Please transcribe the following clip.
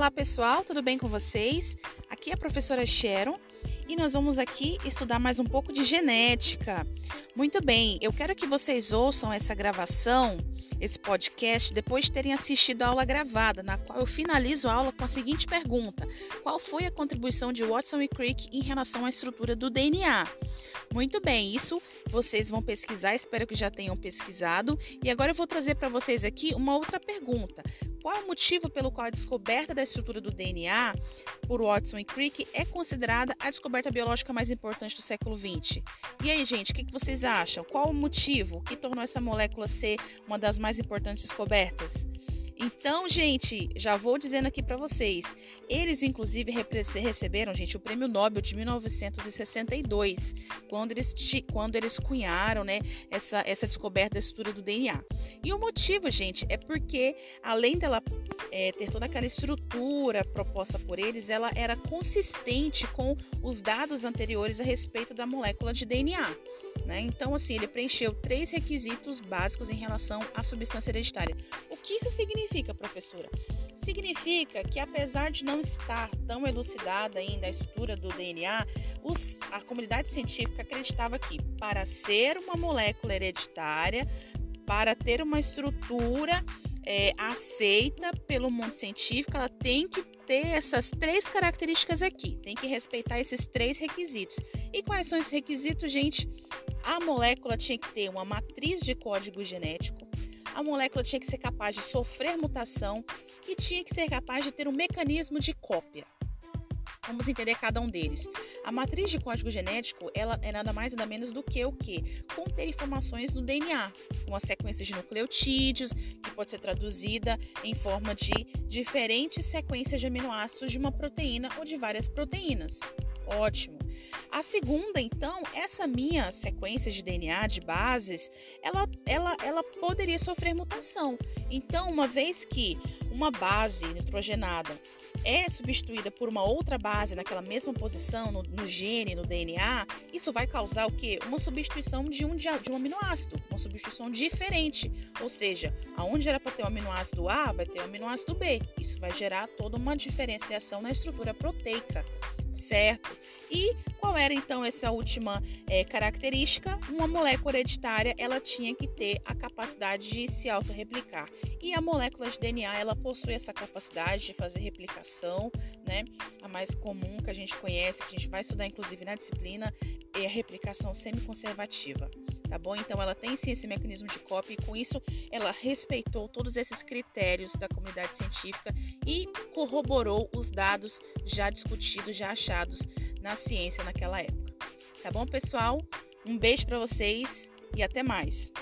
Olá pessoal, tudo bem com vocês? Aqui é a professora Sharon e nós vamos aqui estudar mais um pouco de genética. Muito bem, eu quero que vocês ouçam essa gravação, esse podcast, depois de terem assistido a aula gravada, na qual eu finalizo a aula com a seguinte pergunta: Qual foi a contribuição de Watson e Crick em relação à estrutura do DNA? Muito bem, isso vocês vão pesquisar, espero que já tenham pesquisado. E agora eu vou trazer para vocês aqui uma outra pergunta. Qual é o motivo pelo qual a descoberta da estrutura do DNA por Watson e Crick é considerada a descoberta biológica mais importante do século XX? E aí, gente, o que vocês acham? Qual o motivo que tornou essa molécula ser uma das mais importantes descobertas? Então, gente, já vou dizendo aqui para vocês, eles inclusive receberam, gente, o Prêmio Nobel de 1962, quando eles, quando eles cunharam, né, essa, essa descoberta da estrutura do DNA. E o motivo, gente, é porque além dela é, ter toda aquela estrutura proposta por eles, ela era consistente com os dados anteriores a respeito da molécula de DNA. Né? Então, assim, ele preencheu três requisitos básicos em relação à substância hereditária. O que isso significa, professora? Significa que, apesar de não estar tão elucidada ainda a estrutura do DNA, os, a comunidade científica acreditava que, para ser uma molécula hereditária, para ter uma estrutura é, aceita pelo mundo científico, ela tem que ter essas três características aqui, tem que respeitar esses três requisitos. E quais são esses requisitos, gente? A molécula tinha que ter uma matriz de código genético, a molécula tinha que ser capaz de sofrer mutação e tinha que ser capaz de ter um mecanismo de cópia. Vamos entender cada um deles. A matriz de código genético, ela é nada mais nada menos do que o que? Conter informações no DNA, uma sequência de nucleotídeos, que pode ser traduzida em forma de diferentes sequências de aminoácidos de uma proteína ou de várias proteínas. Ótimo. A segunda, então, essa minha sequência de DNA de bases, ela, ela, ela poderia sofrer mutação. Então, uma vez que uma base nitrogenada é substituída por uma outra base naquela mesma posição no, no gene, no DNA, isso vai causar o quê? Uma substituição de um, de um aminoácido, uma substituição diferente. Ou seja, aonde era para ter o um aminoácido A, vai ter o um aminoácido B. Isso vai gerar toda uma diferenciação na estrutura proteica certo? E qual era então essa última é, característica? Uma molécula hereditária ela tinha que ter a capacidade de se autorreplicar. E a molécula de DNA ela possui essa capacidade de fazer replicação, né? A mais comum que a gente conhece, que a gente vai estudar inclusive na disciplina, é a replicação semiconservativa tá bom? Então ela tem sim esse mecanismo de cópia e com isso ela respeitou todos esses critérios da comunidade científica e corroborou os dados já discutidos, já achados na ciência naquela época. Tá bom, pessoal? Um beijo para vocês e até mais.